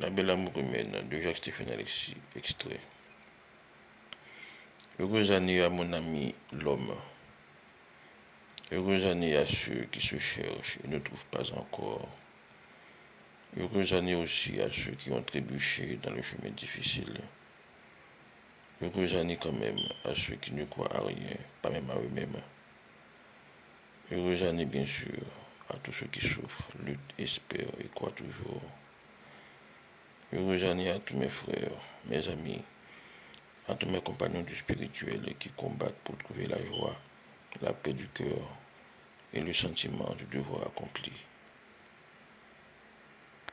La belle amour humaine de Jacques-Stéphane Alexis, extrait. Heureuse année à mon ami l'homme. Heureuse année à ceux qui se cherchent et ne trouvent pas encore. Heureuse année aussi à ceux qui ont trébuché dans le chemin difficile. Heureuse année quand même à ceux qui ne croient à rien, pas même à eux-mêmes. Heureuse année bien sûr à tous ceux qui souffrent, luttent, espèrent et croient toujours. Heureuse année à tous mes frères, mes amis, à tous mes compagnons du spirituel qui combattent pour trouver la joie, la paix du cœur et le sentiment du devoir accompli.